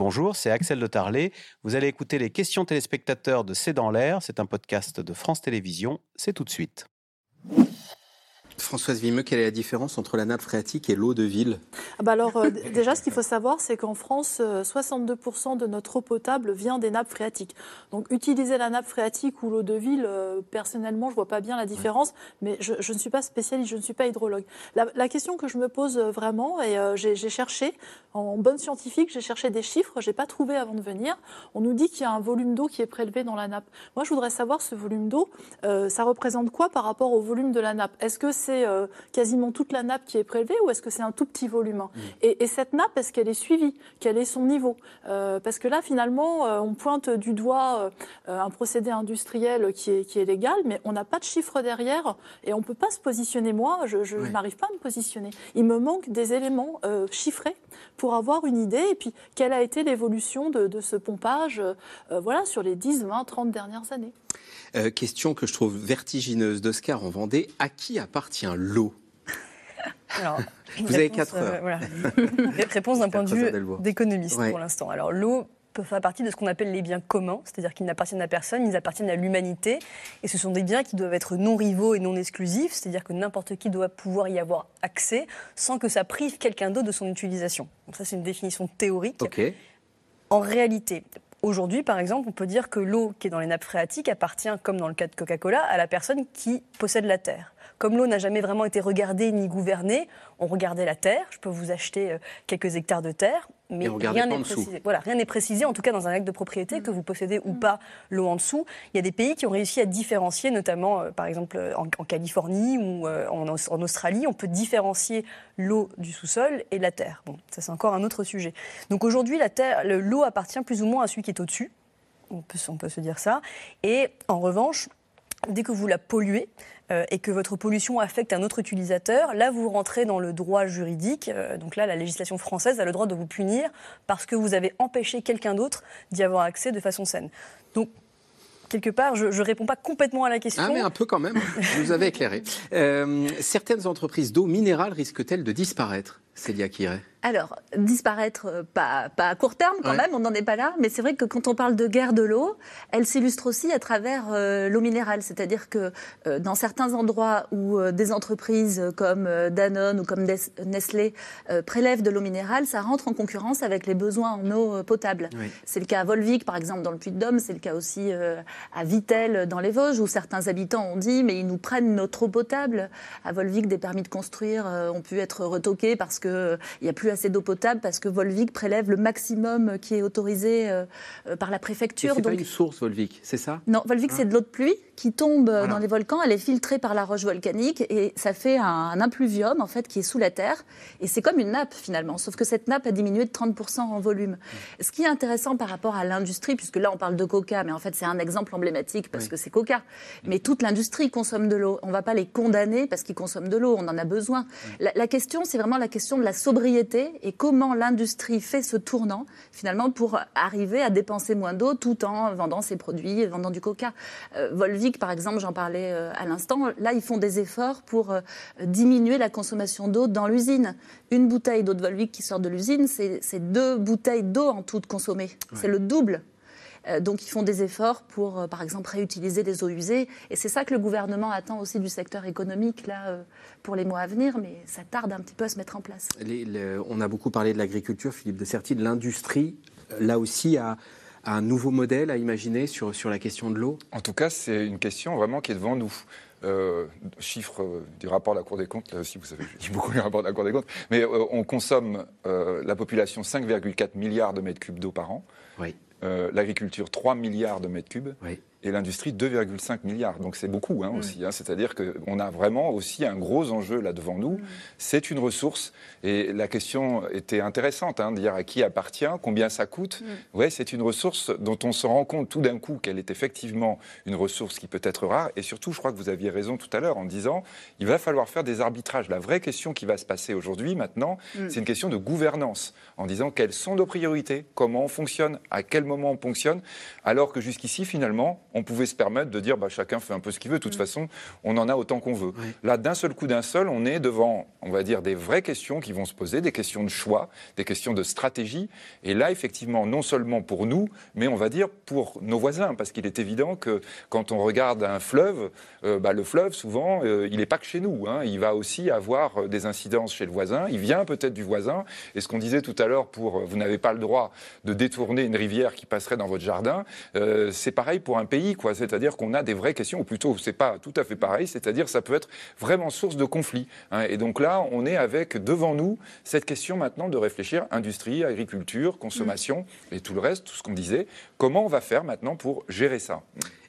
Bonjour, c'est Axel de Tarlet. Vous allez écouter les questions téléspectateurs de C'est dans l'air. C'est un podcast de France Télévisions. C'est tout de suite. Françoise Vimeux, quelle est la différence entre la nappe phréatique et l'eau de ville ah bah alors, euh, déjà, ce qu'il faut savoir, c'est qu'en France, 62% euh, de notre eau potable vient des nappes phréatiques. Donc, utiliser la nappe phréatique ou l'eau de ville, euh, personnellement, je ne vois pas bien la différence, mais je, ne suis pas spécialiste, je ne suis pas hydrologue. La, question que je me pose vraiment, et j'ai cherché, en bonne scientifique, j'ai cherché des chiffres, je n'ai pas trouvé avant de venir. On nous dit qu'il y a un volume d'eau qui est prélevé dans la nappe. Moi, je voudrais savoir ce volume d'eau, ça représente quoi par rapport au volume de la nappe? Est-ce que c'est euh, quasiment toute la nappe qui est prélevée ou est-ce que c'est un tout petit volume mm. et, cette nappe, est-ce qu'elle est suivie? Quel est son niveau? Euh, Parce que là, finalement, euh, on pointe du doigt un procédé industriel qui est, qui est légal, mais on n'a pas de chiffre derrière et on ne peut pas se positionner. Moi, je, n'arrive pas à me positionner. Il me manque des éléments chiffrés pour avoir une idée et puis quelle a été l'évolution de, de, ce pompage voilà, sur les 10, 20, 30 dernières années. Euh, question que je trouve vertigineuse d'Oscar en Vendée. À qui appartient l'eau? Vous avez quatre heures. Euh, réponse d'un point de vue d'économiste pour l'instant. Alors l'eau peut faire partie de ce qu'on appelle les biens communs, c'est-à-dire qu'ils n'appartiennent à personne, ils appartiennent à l'humanité, et ce sont des biens qui doivent être non rivaux et non exclusifs, c'est-à-dire que n'importe qui doit pouvoir y avoir accès sans que ça prive quelqu'un d'autre de son utilisation. Donc ça c'est une définition théorique. En réalité, Aujourd'hui, par exemple, on peut dire que l'eau qui est dans les nappes phréatiques appartient, comme dans le cas de Coca-Cola, à la personne qui possède la terre. Comme l'eau n'a jamais vraiment été regardée ni gouvernée, on regardait la terre. Je peux vous acheter euh, quelques hectares de terre, mais rien n'est précisé. Voilà, rien n'est précisé, en tout cas dans un acte de propriété, que vous possédez ou pas l'eau en dessous. Il y a des pays qui ont réussi à différencier, notamment euh, par exemple en, Californie ou euh, en, en, Australie, on peut différencier l'eau du sous-sol et la terre. Bon, ça c'est encore un autre sujet. Donc aujourd'hui, la terre, l'eau appartient plus ou moins à celui qui est au-dessus. On peut, on peut se dire ça. Et en revanche, dès que vous la polluez, euh, et que votre pollution affecte un autre utilisateur, là vous rentrez dans le droit juridique. Euh, donc là, la législation française a le droit de vous punir parce que vous avez empêché quelqu'un d'autre d'y avoir accès de façon saine. Donc quelque part, je ne réponds pas complètement à la question. Ah, mais un peu quand même. Vous avez éclairé. Euh, certaines entreprises d'eau minérale risquent-elles de disparaître? Célia Kiret alors, disparaître, euh, pas, pas à court terme quand même, on n'en est pas là, mais c'est vrai que quand on parle de guerre de l'eau, elle s'illustre aussi à travers euh, l'eau minérale. C'est-à-dire que euh, dans certains endroits où des entreprises comme Danone ou comme Nestlé prélèvent de l'eau minérale, ça rentre en concurrence avec les besoins en eau potable. C'est le cas à Volvic, par exemple, dans le Puy-de-Dôme, c'est le cas aussi à Vitel, dans les Vosges, où certains habitants ont dit, mais ils nous prennent notre eau potable. À Volvic, des permis de construire ont pu être retoqués parce qu'il n'y a plus assez d'eau potable parce que Volvic prélève le maximum qui est autorisé euh, euh, par la préfecture. C'est pas une source Volvic, c'est ça? Non, Volvic c'est de l'eau de pluie qui tombe dans les volcans, elle est filtrée par la roche volcanique et ça fait un, impluvium en fait qui est sous la terre et c'est comme une nappe finalement, sauf que cette nappe a diminué de 30% en volume. Ce qui est intéressant par rapport à l'industrie, puisque là on parle de Coca, mais en fait c'est un exemple emblématique parce que c'est Coca, mais toute l'industrie consomme de l'eau. On ne va pas les condamner parce qu'ils consomment de l'eau, on en a besoin. La, la question c'est vraiment la question de la sobriété et comment l'industrie fait ce tournant finalement pour arriver à dépenser moins d'eau tout en vendant ses produits et vendant du Coca. Euh, Volvic par exemple, j'en parlais euh, à l'instant, là, ils font des efforts pour euh, diminuer la consommation d'eau dans l'usine. Une bouteille d'eau de Volvic qui sort de l'usine, c'est deux bouteilles d'eau en tout consommées. C'est le double. Euh, donc, ils font des efforts pour, par exemple, réutiliser des eaux usées. Et c'est ça que le gouvernement attend aussi du secteur économique là, pour les mois à venir, mais ça tarde un petit peu à se mettre en place. on a beaucoup parlé de l'agriculture, Philippe de Certi, de l'industrie. Là aussi, à un nouveau modèle à imaginer sur, sur la question de l'eau? En tout cas, c'est une question vraiment qui est devant nous. Euh, chiffre euh, du rapport de la Cour des comptes, là aussi vous savez, je dis beaucoup le rapport de la Cour des comptes, mais euh, on consomme la population 5,4 milliards de mètres cubes d'eau par an, oui. l'agriculture 3 milliards de mètres cubes, oui et l'industrie 2,5 milliards. Donc c'est beaucoup hein, aussi. Hein. C'est-à-dire qu'on a vraiment aussi un gros enjeu là devant nous. C'est une ressource et la question était intéressante, hein, de dire à qui appartient, combien ça coûte. Ouais, c'est une ressource dont on se rend compte tout d'un coup qu'elle est effectivement une ressource qui peut être rare. Et surtout, je crois que vous aviez raison tout à l'heure en disant, il va falloir faire des arbitrages. La vraie question qui va se passer aujourd'hui, maintenant, mm. c'est une question de gouvernance, en disant quelles sont nos priorités, comment on fonctionne, à quel moment on fonctionne, alors que jusqu'ici, finalement, on pouvait se permettre de dire bah, chacun fait un peu ce qu'il veut, de toute mm. façon, on en a autant qu'on veut. Là, d'un seul coup, d'un seul, on est devant, on va dire, des vraies questions qui vont se poser, des questions de choix, des questions de stratégie. Et là, effectivement, non seulement pour nous, mais on va dire pour nos voisins, parce qu'il est évident que quand on regarde un fleuve, euh, bah, le fleuve, souvent, euh, il n'est pas que chez nous. Hein. il va aussi avoir des incidences chez le voisin. Il vient peut-être du voisin. Et ce qu'on disait tout à l'heure pour vous n'avez pas le droit de détourner une rivière qui passerait dans votre jardin, euh, c'est pareil pour un pays, quoi. C'est-à-dire qu'on a des vraies questions, ou plutôt, c'est pas tout à fait pareil. C'est-à-dire, ça peut être vraiment source de conflit. Hein. Et donc là, on est avec devant nous cette question maintenant de réfléchir industrie, agriculture, consommation et tout le reste, tout ce qu'on disait. Comment on va faire maintenant pour gérer ça?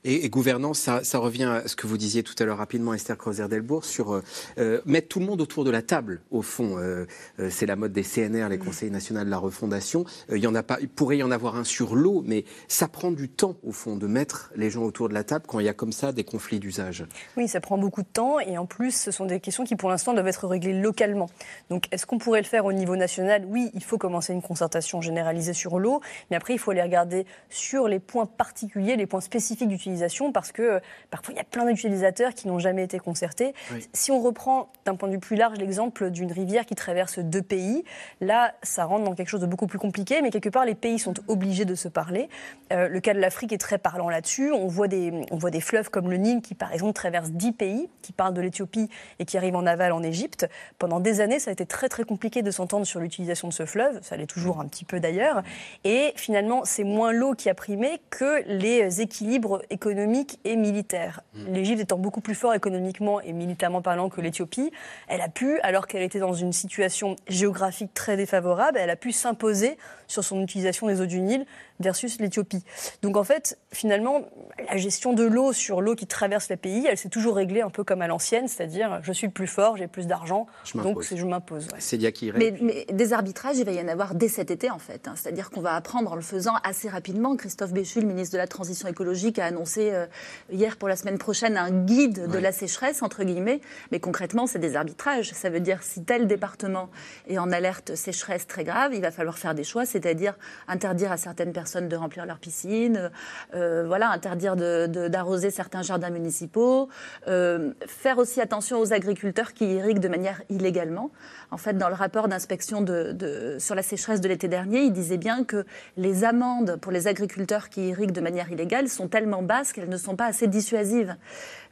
Et, gouvernance, ça, revient à ce que vous disiez tout à l'heure rapidement, Esther Creuser-Delbourg, sur euh, euh, mettre tout le monde autour de la table, au fond. Euh, c'est la mode des CNR, les conseils nationaux de la refondation. il, y en a pas, il pourrait y en avoir un sur l'eau, mais ça prend du temps, au fond, de mettre les gens autour de la table quand il y a comme ça des conflits d'usage. Oui, ça prend beaucoup de temps, et en plus, ce sont des questions qui, pour l'instant, doivent être réglées localement. Donc, est-ce qu'on pourrait le faire au niveau national? Oui, il faut commencer une concertation généralisée sur l'eau, mais après, il faut aller regarder sur les points particuliers, les points spécifiques d'utilisation parce que euh, parfois il y a plein d'utilisateurs qui n'ont jamais été concertés. Si on reprend d'un point de vue plus large l'exemple d'une rivière qui traverse deux pays, là ça rentre dans quelque chose de beaucoup plus compliqué, mais quelque part les pays sont obligés de se parler. Euh, le cas de l'Afrique est très parlant là-dessus. On, voit des, on voit des fleuves comme le Nil qui par exemple traverse dix pays, qui parlent de l'Éthiopie et qui arrivent en aval en Égypte. Pendant des années, ça a été très très compliqué de s'entendre sur l'utilisation de ce fleuve, ça l'est toujours un petit peu d'ailleurs. Et finalement, c'est moins l'eau qui a primé que les équilibres économique et militaire. Mm. L'Égypte étant beaucoup plus fort économiquement et militairement parlant que l'Éthiopie, elle a pu, alors qu'elle était dans une situation géographique très défavorable, elle a pu s'imposer sur son utilisation des eaux du Nil versus l'Éthiopie. Donc en fait, finalement, la gestion de l'eau sur l'eau qui traverse le pays, elle s'est toujours réglée un peu comme à l'ancienne, c'est-à-dire je suis le plus fort, j'ai plus d'argent, donc je m'impose. C'est mais, mais, des arbitrages, il va y en avoir dès cet été en fait. Hein. C'est-à-dire qu'on va apprendre en le faisant assez rapidement. Christophe Béchu, le ministre de la Transition écologique, a annoncé euh, hier pour la semaine prochaine un guide de la sécheresse, entre guillemets. Mais concrètement, c'est des arbitrages. Ça veut dire si tel département est en alerte sécheresse très grave, il va falloir faire des choix, c'est-à-dire interdire à certaines personnes de remplir leur piscine, euh, voilà, interdire d'arroser de, certains jardins municipaux, euh, faire aussi attention aux agriculteurs qui irriguent de manière illégalement. En fait, dans le rapport d'inspection de, sur la sécheresse de l'été dernier, il disait bien que les amendes pour les agriculteurs qui irriguent de manière illégale sont tellement basses qu'elles ne sont pas assez dissuasives.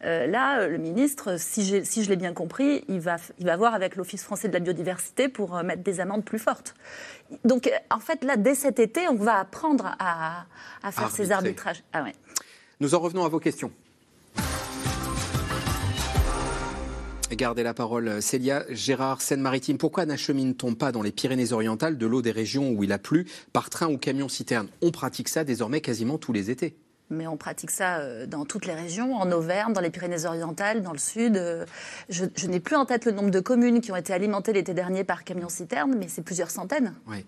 Euh, là, le ministre, si, si je l'ai bien compris, il va, il va voir avec l'Office français de la biodiversité pour mettre des amendes plus fortes. Donc, euh, en fait, là, dès cet été, on va apprendre à, faire ces arbitrages. Ah Nous en revenons à vos questions. Gardez la parole, Célia. Gérard, Seine-Maritime, pourquoi n'achemine-t-on pas dans les Pyrénées-Orientales de l'eau des régions où il a plu par train ou camion-citerne On pratique ça désormais quasiment tous les étés mais on pratique ça euh, dans toutes les régions, en Auvergne, dans les Pyrénées-Orientales, dans le sud. Euh, je, n'ai plus en tête le nombre de communes qui ont été alimentées l'été dernier par camions-citernes, mais c'est plusieurs centaines. Oui.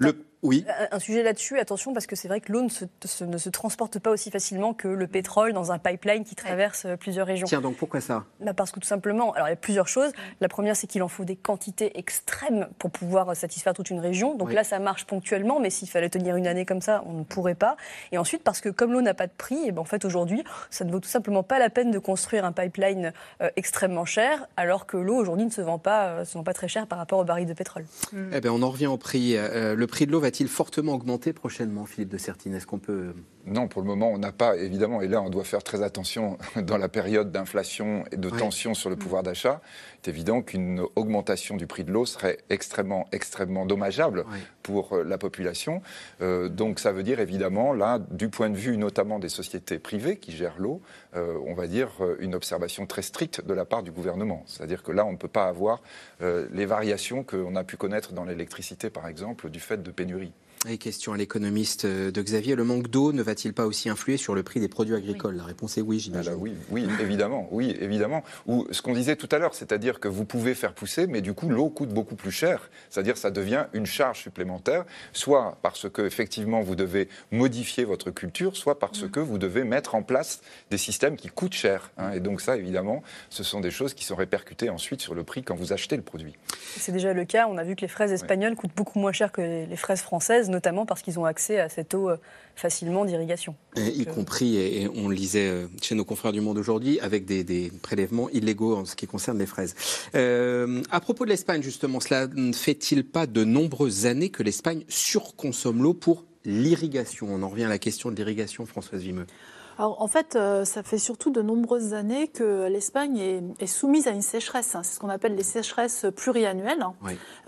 Le, oui. Un sujet là-dessus, attention, parce que c'est vrai que l'eau ne se, transporte pas aussi facilement que le pétrole dans un pipeline qui traverse euh, plusieurs régions. Tiens, donc pourquoi ça? Bah Parce que tout simplement, alors il y a plusieurs choses. La première, c'est qu'il en faut des quantités extrêmes pour pouvoir satisfaire toute une région. Donc là, ça marche ponctuellement, mais s'il fallait tenir une année comme ça, on ne pourrait pas. Et ensuite, parce que comme l'eau n'a pas de prix, et eh ben en fait, aujourd'hui, ça ne vaut tout simplement pas la peine de construire un pipeline euh, extrêmement cher, alors que l'eau, aujourd'hui, ne se vend, pas, euh, se vend pas très cher par rapport au baril de pétrole. Eh bien, on en revient au prix. le prix de l'eau va-t-il fortement augmenter prochainement, Philippe de Sertine? Est-ce qu'on peut... Non, pour le moment, on n'a pas, évidemment, et là, on doit faire très attention dans la période d'inflation et de tension sur le pouvoir d'achat. C'est évident qu'une augmentation du prix de l'eau serait extrêmement, extrêmement dommageable pour euh, la population. Euh, donc, ça veut dire, évidemment, là, du point de vue notamment des sociétés privées qui gèrent l'eau, euh, on va dire une observation très stricte de la part du gouvernement. C'est-à-dire que là, on ne peut pas avoir les variations qu'on a pu connaître dans l'électricité, par exemple, du fait de pénuries. Et question à l'économiste euh, de Xavier, le manque d'eau ne va-t-il pas aussi influer sur le prix des produits agricoles? La réponse est oui, j'imagine. Ah oui, oui, évidemment, oui, évidemment. Ou ce qu'on disait tout à l'heure, c'est-à-dire que vous pouvez faire pousser, mais du coup l'eau coûte beaucoup plus cher. C'est-à-dire ça devient une charge supplémentaire, soit parce que effectivement vous devez modifier votre culture, soit parce mm. que vous devez mettre en place des systèmes qui coûtent cher. Hein. Et donc ça, évidemment, ce sont des choses qui sont répercutées ensuite sur le prix quand vous achetez le produit. C'est déjà le cas. On a vu que les fraises espagnoles coûtent beaucoup moins cher que les fraises françaises notamment parce qu'ils ont accès à cette eau facilement d'irrigation. Y compris, et on le lisait chez nos confrères du Monde aujourd'hui, avec des, prélèvements illégaux en ce qui concerne les fraises. à propos de l'Espagne, justement, cela ne fait-il pas de nombreuses années que l'Espagne surconsomme l'eau pour l'irrigation? On en revient à la question de l'irrigation, Françoise Vimeux en fait, euh, ça fait surtout de nombreuses années que l'Espagne est, soumise à une sécheresse. Hein. C'est ce qu'on appelle les sécheresses pluriannuelles.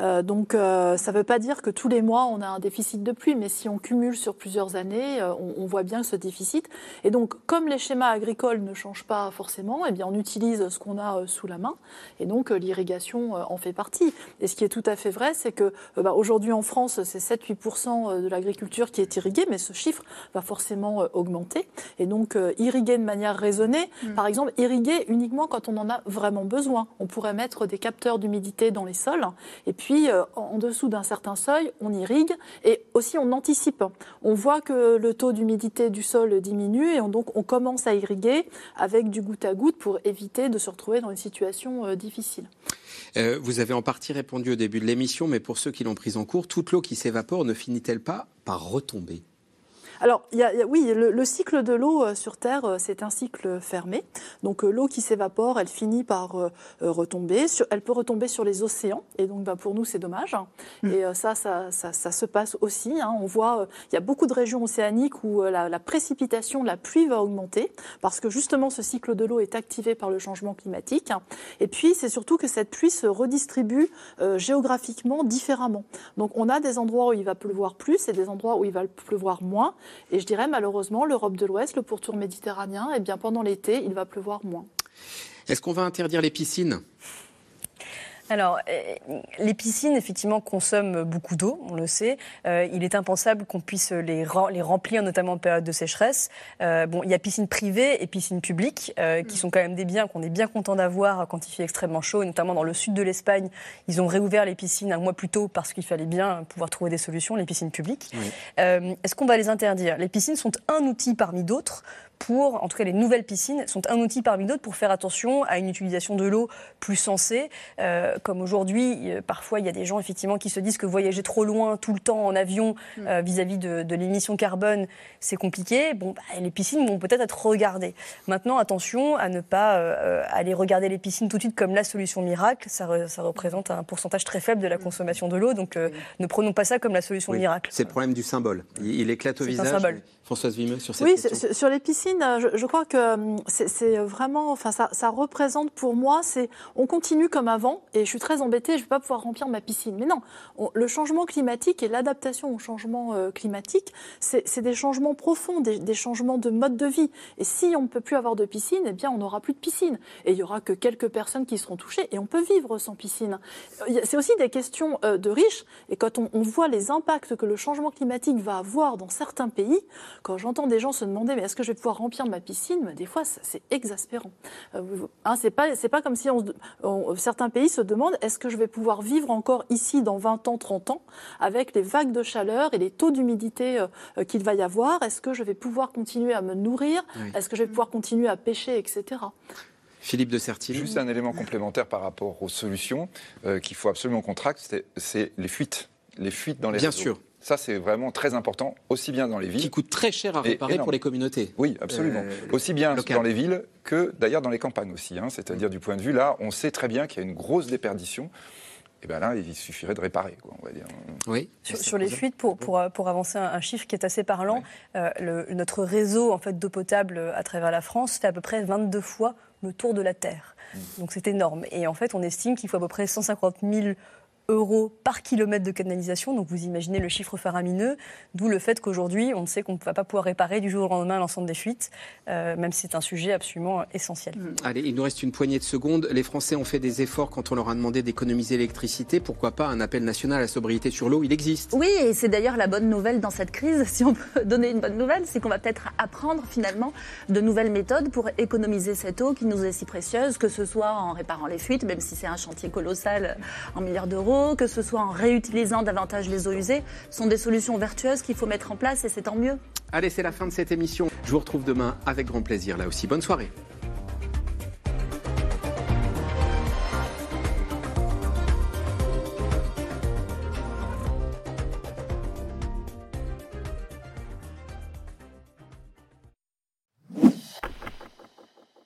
Euh, donc, euh, ça ne veut pas dire que tous les mois on a un déficit de pluie, mais si on cumule sur plusieurs années, on, voit bien ce déficit. Et donc, comme les schémas agricoles ne changent pas forcément, eh bien, on utilise ce qu'on a sous la main, et donc l'irrigation en fait partie. Et ce qui est tout à fait vrai, c'est que bah, aujourd'hui en France, c'est 7-8% de l'agriculture qui est irriguée, mais ce chiffre va forcément augmenter. Et donc, donc euh, irriguer de manière raisonnée. Mm. Par exemple, irriguer uniquement quand on en a vraiment besoin. On pourrait mettre des capteurs d'humidité dans les sols et puis euh, en dessous d'un certain seuil, on irrigue et aussi on anticipe. On voit que le taux d'humidité du sol diminue et donc on commence à irriguer avec du goutte à goutte pour éviter de se retrouver dans une situation euh, difficile. vous avez en partie répondu au début de l'émission, mais pour ceux qui l'ont prise en cours, toute l'eau qui s'évapore ne finit-elle pas par retomber? Alors, oui, le, cycle de l'eau euh, sur Terre, euh, c'est un cycle fermé. Donc, euh, l'eau qui s'évapore, elle finit par retomber. elle peut retomber sur les océans. Et donc, bah, pour nous, c'est dommage. Mm. Et ça, ça, se passe aussi. Hein. On voit, il y a beaucoup de régions océaniques où la, précipitation, la pluie va augmenter parce que justement, ce cycle de l'eau est activé par le changement climatique. Et puis, c'est surtout que cette pluie se redistribue géographiquement différemment. Donc, on a des endroits où il va pleuvoir plus et des endroits où il va pleuvoir moins. Et je dirais malheureusement, l'Europe de l'Ouest, le pourtour méditerranéen, eh bien, pendant l'été, il va pleuvoir moins. Est-ce qu'on va interdire les piscines? Alors, euh, les piscines, effectivement, consomment beaucoup d'eau, on le sait. Euh, il est impensable qu'on puisse les, les, remplir, notamment en période de sécheresse. Euh, bon, il y a piscines privées et piscines publiques, qui sont quand même des biens qu'on est bien content d'avoir quand il fait extrêmement chaud, notamment dans le sud de l'Espagne. Ils ont réouvert les piscines un mois plus tôt parce qu'il fallait bien pouvoir trouver des solutions, les piscines publiques. Est-ce qu'on va les interdire? Les piscines sont un outil parmi d'autres pour, en tout cas les nouvelles piscines, sont un outil parmi d'autres pour faire attention à une utilisation de l'eau plus sensée. Euh, comme aujourd'hui, parfois il y a des gens effectivement qui se disent que voyager trop loin tout le temps en avion mm. euh, vis-à-vis de, l'émission carbone, c'est compliqué. Bon, bah, les piscines vont peut-être être regardées. Maintenant, attention à ne pas euh, aller regarder les piscines tout de suite comme la solution miracle. Ça, représente un pourcentage très faible de la mm. consommation de l'eau, donc ne prenons pas ça comme la solution miracle. C'est le problème du symbole. Il, éclate au visage. Symbole. Françoise Vimeux sur cette oui, question. sur les piscines, je, crois que hum, c'est vraiment, enfin, ça, représente pour moi, c'est on continue comme avant et je suis très embêtée, je ne vais pas pouvoir remplir ma piscine. Mais non, le changement climatique et l'adaptation au changement euh, climatique, c'est des changements profonds, des, changements de mode de vie. Et si on ne peut plus avoir de piscine, eh bien, on n'aura plus de piscine. Et il y aura que quelques personnes qui seront touchées et on peut vivre sans piscine. C'est aussi des questions euh, de riches. Et quand on, on voit les impacts que le changement climatique va avoir dans certains pays, quand j'entends des gens se demander mais est-ce que je vais pouvoir remplir ma piscine, des fois c'est exaspérant. Euh, hein, c'est pas c'est pas comme si on, certains pays se demandent est-ce que je vais pouvoir vivre encore ici dans 20 ans, 30 ans avec les vagues de chaleur et les taux d'humidité euh, euh, qu'il va y avoir? Est-ce que je vais pouvoir continuer à me nourrir? Est-ce que je vais pouvoir continuer à pêcher, etc. Philippe de Sertil. Juste un élément complémentaire par rapport aux solutions qu'il faut absolument qu'on traque, c'est les fuites. Les fuites dans les Bien sûr. Ça, c'est vraiment très important, aussi bien dans les villes. Qui coûte très cher à réparer pour les communautés. Oui, absolument. Euh, aussi bien dans les villes que d'ailleurs dans les campagnes aussi. Hein. C'est-à-dire, du point de vue là, on sait très bien qu'il y a une grosse déperdition. Et bien là, il suffirait de réparer, quoi, on va dire. Oui. Sur, les fuites, pour, pour, pour, avancer un, chiffre qui est assez parlant, euh, le, notre réseau en fait, d'eau potable à travers la France fait à peu près 22 fois le tour de la Terre. Mmh. Donc c'est énorme. Et en fait, on estime qu'il faut à peu près 150 000 euros par kilomètre de canalisation. Donc vous imaginez le chiffre faramineux, d'où le fait qu'aujourd'hui, on sait qu'on ne va pas pouvoir réparer du jour au lendemain l'ensemble des fuites, euh, même si c'est un sujet absolument essentiel. Mmh. Allez, il nous reste une poignée de secondes. Les Français ont fait des efforts quand on leur a demandé d'économiser l'électricité. Pourquoi pas un appel national à la sobriété sur l'eau? Il existe. Oui, et c'est d'ailleurs la bonne nouvelle dans cette crise, si on peut donner une bonne nouvelle, c'est qu'on va peut-être apprendre finalement de nouvelles méthodes pour économiser cette eau qui nous est si précieuse, que ce soit en réparant les fuites, même si c'est un chantier colossal en milliards d'euros que ce soit en réutilisant davantage les eaux usées, sont des solutions vertueuses qu'il faut mettre en place et c'est tant mieux. Allez, c'est la fin de cette émission. Je vous retrouve demain avec grand plaisir là aussi. Bonne soirée.